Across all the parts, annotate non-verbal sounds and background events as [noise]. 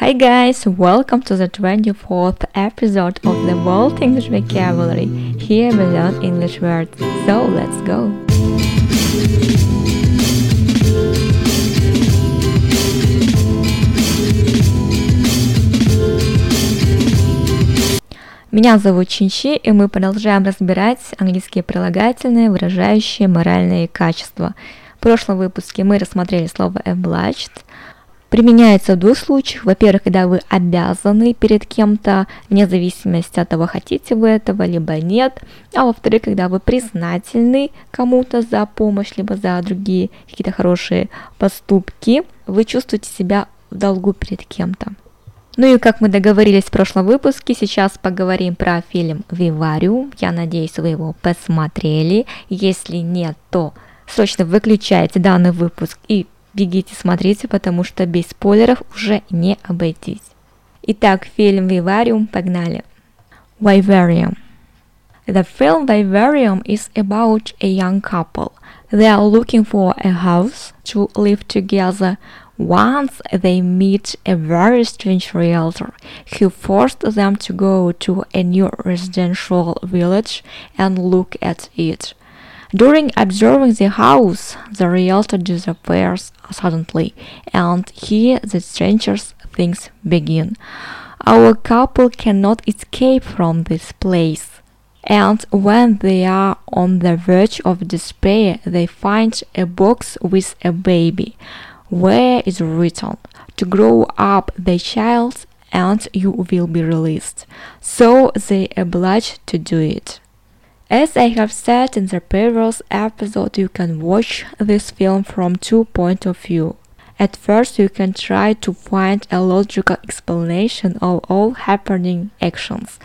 Hi guys, welcome to the 24th episode of the World English Vocabulary. Here we learn English words, so let's go. Меня зовут Чинчи, и мы продолжаем разбирать английские прилагательные, выражающие моральные качества. В прошлом выпуске мы рассмотрели слово obliged. Применяется в двух случаях. Во-первых, когда вы обязаны перед кем-то, вне зависимости от того, хотите вы этого, либо нет. А во-вторых, когда вы признательны кому-то за помощь, либо за другие какие-то хорошие поступки, вы чувствуете себя в долгу перед кем-то. Ну и как мы договорились в прошлом выпуске, сейчас поговорим про фильм «Вивариум». Я надеюсь, вы его посмотрели. Если нет, то срочно выключайте данный выпуск и бегите смотрите, потому что без спойлеров уже не обойтись. Итак, фильм «Вивариум» погнали. Vivarium. The film Vivarium is about a young couple. They are looking for a house to live together Once they meet a very strange realtor who forced them to go to a new residential village and look at it. During observing the house, the realtor disappears suddenly, and here the stranger's things begin. Our couple cannot escape from this place. And when they are on the verge of despair, they find a box with a baby where is written to grow up the child and you will be released. So they obliged to do it. As I have said in the previous episode, you can watch this film from two points of view. At first, you can try to find a logical explanation of all happening actions.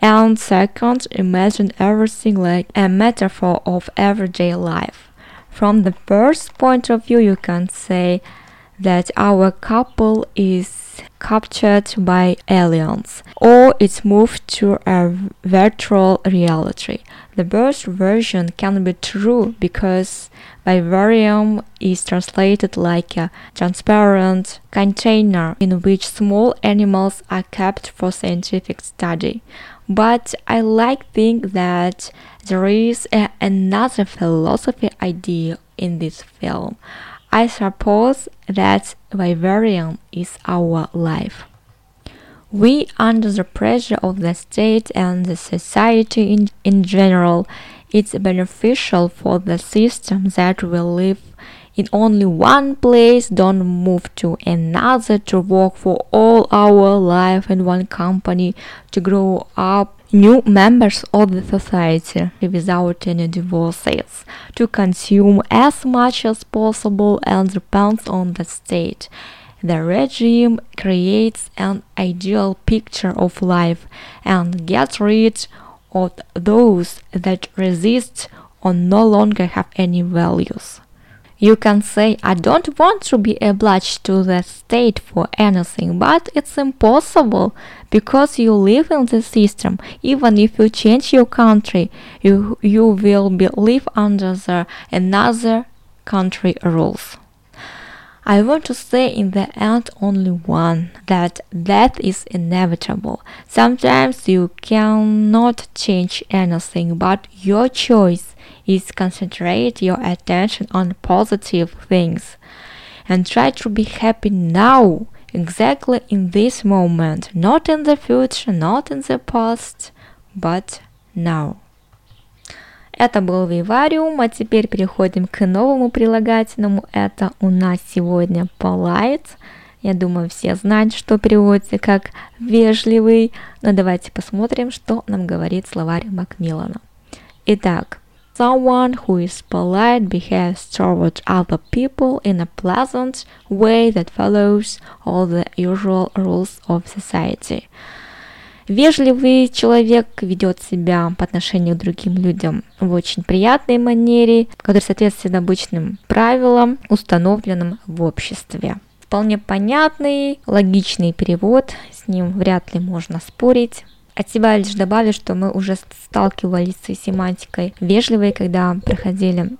And second, imagine everything like a metaphor of everyday life. From the first point of view, you can say that our couple is captured by aliens or it's moved to a virtual reality. The first version can be true because vivarium is translated like a transparent container in which small animals are kept for scientific study. But I like think that there is a, another philosophy idea in this film. I suppose that vivarium is our life. We, under the pressure of the state and the society in, in general, it's beneficial for the system that we live in only one place, don't move to another to work for all our life in one company, to grow up new members of the society without any divorces, to consume as much as possible and depends on the state. The regime creates an ideal picture of life and gets rid of those that resist or no longer have any values. You can say, I don't want to be obliged to the state for anything, but it's impossible because you live in the system. Even if you change your country, you, you will be live under the another country rules. I want to say in the end only one that death is inevitable. Sometimes you cannot change anything, but your choice is concentrate your attention on positive things and try to be happy now, exactly in this moment, not in the future, not in the past, but now. Это был вивариум, а теперь переходим к новому прилагательному. Это у нас сегодня polite. Я думаю, все знают, что переводится как вежливый. Но давайте посмотрим, что нам говорит словарь Макмиллана. Итак, someone who is polite behaves toward other people in a pleasant way that follows all the usual rules of society. Вежливый человек ведет себя по отношению к другим людям в очень приятной манере, который соответствует обычным правилам, установленным в обществе. Вполне понятный, логичный перевод, с ним вряд ли можно спорить. От себя лишь добавлю, что мы уже сталкивались с семантикой вежливой, когда проходили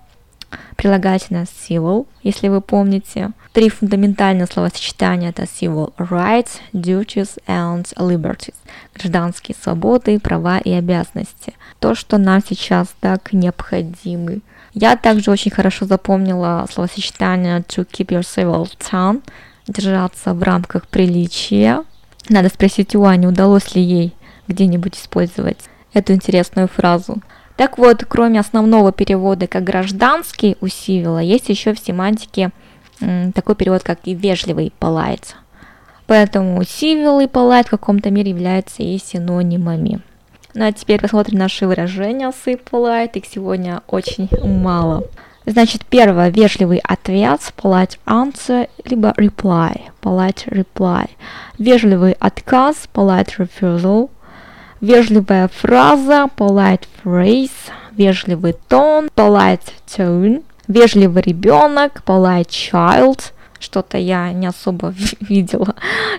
прилагательное civil, если вы помните. Три фундаментальные словосочетания это civil rights, duties and liberties. Гражданские свободы, права и обязанности. То, что нам сейчас так необходимы. Я также очень хорошо запомнила словосочетание to keep your civil tongue, держаться в рамках приличия. Надо спросить у Ани, удалось ли ей где-нибудь использовать эту интересную фразу. Так вот, кроме основного перевода как гражданский у Сивила, есть еще в семантике такой перевод, как и вежливый polite. Поэтому civil и polite в каком-то мере являются и синонимами. Ну а теперь посмотрим наши выражения с и polite, их сегодня очень мало. Значит, первое, вежливый ответ, polite answer, либо reply, polite reply. Вежливый отказ, polite refusal, Вежливая фраза, polite phrase, вежливый тон, polite tone, вежливый ребенок, polite child, что-то я не особо [laughs] видела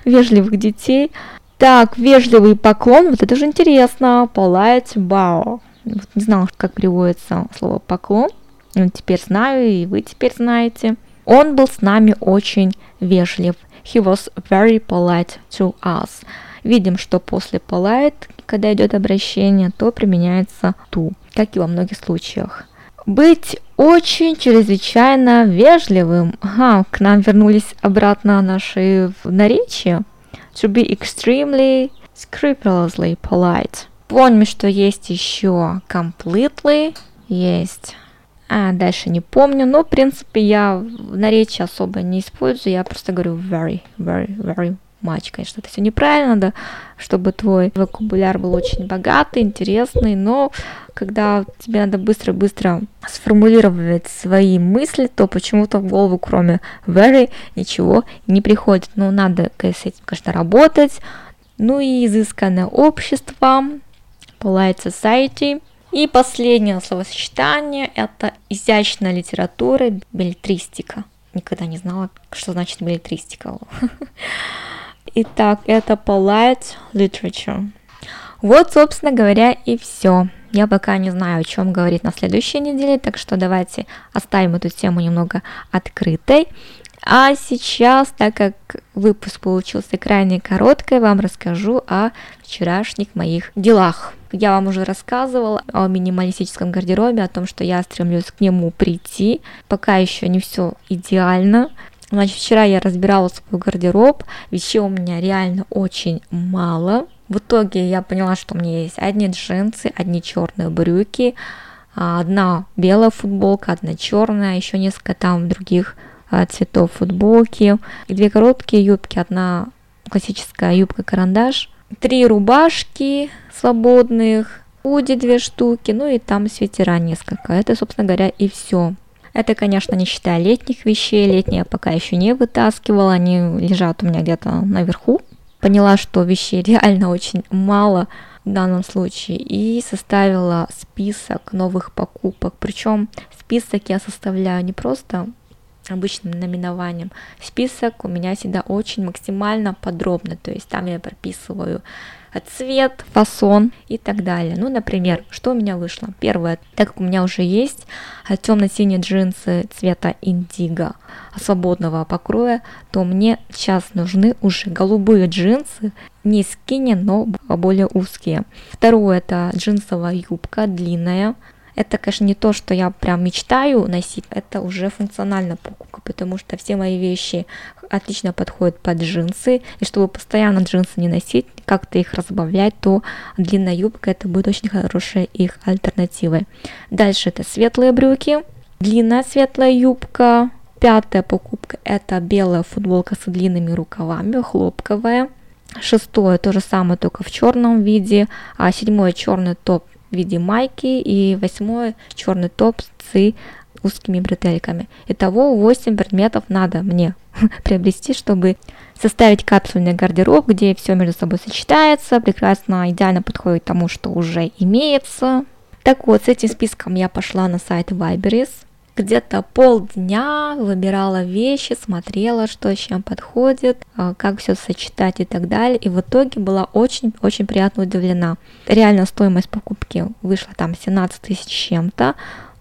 вежливых детей. Так, вежливый поклон, вот это же интересно, polite bow. Вот не знала, как переводится слово поклон, но теперь знаю, и вы теперь знаете. Он был с нами очень вежлив. He was very polite to us. Видим, что после polite, когда идет обращение, то применяется to, как и во многих случаях. Быть очень чрезвычайно вежливым. Ага, к нам вернулись обратно наши наречия. To be extremely scrupulously polite. Помним, что есть еще completely, есть а дальше не помню, но в принципе я в наречии особо не использую, я просто говорю very, very, very матч. Конечно, это все неправильно, да, чтобы твой вокабуляр был очень богатый, интересный, но когда тебе надо быстро-быстро сформулировать свои мысли, то почему-то в голову, кроме very, ничего не приходит. Ну, надо с этим, конечно, работать. Ну и изысканное общество, polite society. И последнее словосочетание – это изящная литература, билетристика. Никогда не знала, что значит билетристика. [laughs] Итак, это polite literature. Вот, собственно говоря, и все. Я пока не знаю, о чем говорить на следующей неделе, так что давайте оставим эту тему немного открытой. А сейчас, так как выпуск получился крайне короткий, вам расскажу о вчерашних моих делах. Я вам уже рассказывала о минималистическом гардеробе, о том, что я стремлюсь к нему прийти. Пока еще не все идеально, Значит, вчера я разбирала свой гардероб, вещей у меня реально очень мало. В итоге я поняла, что у меня есть одни джинсы, одни черные брюки, а, одна белая футболка, одна черная, еще несколько там других а, цветов футболки, и две короткие юбки, одна классическая юбка-карандаш, три рубашки свободных, худи две штуки, ну и там свитера несколько. Это, собственно говоря, и все. Это, конечно, не считая летних вещей. Летние я пока еще не вытаскивала, они лежат у меня где-то наверху. Поняла, что вещей реально очень мало в данном случае и составила список новых покупок. Причем список я составляю не просто обычным наименованием. Список у меня всегда очень максимально подробно, то есть там я прописываю цвет, фасон и так далее. Ну, например, что у меня вышло? Первое, так как у меня уже есть темно-синие джинсы цвета индиго свободного покроя, то мне сейчас нужны уже голубые джинсы, не скини, но более узкие. Второе, это джинсовая юбка длинная, это, конечно, не то, что я прям мечтаю носить, это уже функциональная покупка, потому что все мои вещи отлично подходят под джинсы, и чтобы постоянно джинсы не носить, как-то их разбавлять, то длинная юбка это будет очень хорошей их альтернативой. Дальше это светлые брюки, длинная светлая юбка. Пятая покупка это белая футболка с длинными рукавами, хлопковая. Шестое то же самое, только в черном виде. А седьмое черный топ в виде майки и восьмое черный топ с узкими бретельками. Итого 8 предметов надо мне [laughs] приобрести, чтобы составить капсульный гардероб, где все между собой сочетается, прекрасно, идеально подходит тому, что уже имеется. Так вот, с этим списком я пошла на сайт Viberis, где-то полдня выбирала вещи, смотрела, что с чем подходит, а, как все сочетать и так далее. И в итоге была очень-очень приятно удивлена. Реально стоимость покупки вышла там 17 тысяч чем-то,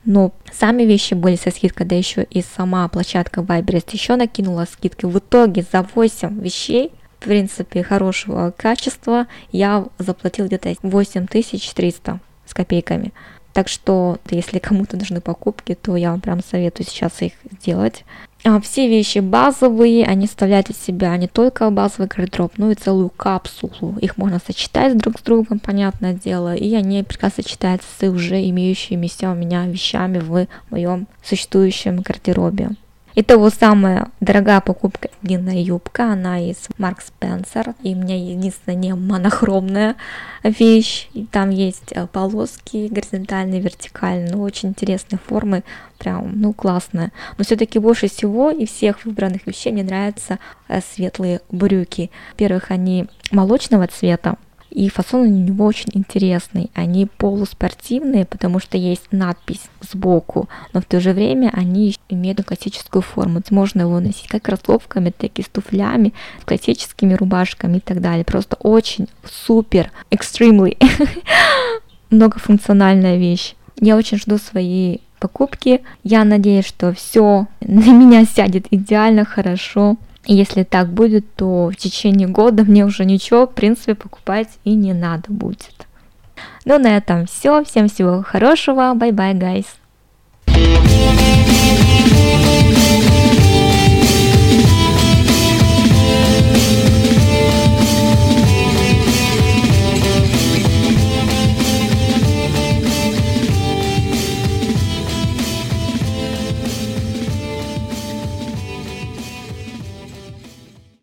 но сами вещи были со скидкой, да еще и сама площадка Вайберест еще накинула скидки. В итоге за 8 вещей в принципе, хорошего качества, я заплатил где-то 8300 с копейками. Так что, если кому-то нужны покупки, то я вам прям советую сейчас их сделать. А все вещи базовые, они составляют из себя не только базовый гардероб, но и целую капсулу. Их можно сочетать друг с другом, понятное дело, и они прекрасно сочетаются с уже имеющимися у меня вещами в моем существующем гардеробе. Это вот самая дорогая покупка длинная юбка, она из Марк Спенсер, и у меня единственная не монохромная вещь, и там есть э, полоски горизонтальные, вертикальные, ну очень интересные формы, прям, ну классная. Но все-таки больше всего из всех выбранных вещей мне нравятся э, светлые брюки. Во-первых, они молочного цвета, и фасон у него очень интересный. Они полуспортивные, потому что есть надпись сбоку, но в то же время они имеют классическую форму. Можно его носить как кроссовками, так и с туфлями, с классическими рубашками и так далее. Просто очень супер, extremely [laughs] многофункциональная вещь. Я очень жду свои покупки. Я надеюсь, что все на [laughs] меня сядет идеально хорошо. Если так будет, то в течение года мне уже ничего, в принципе, покупать и не надо будет. Ну, на этом все. Всем всего хорошего. Bye-bye, guys.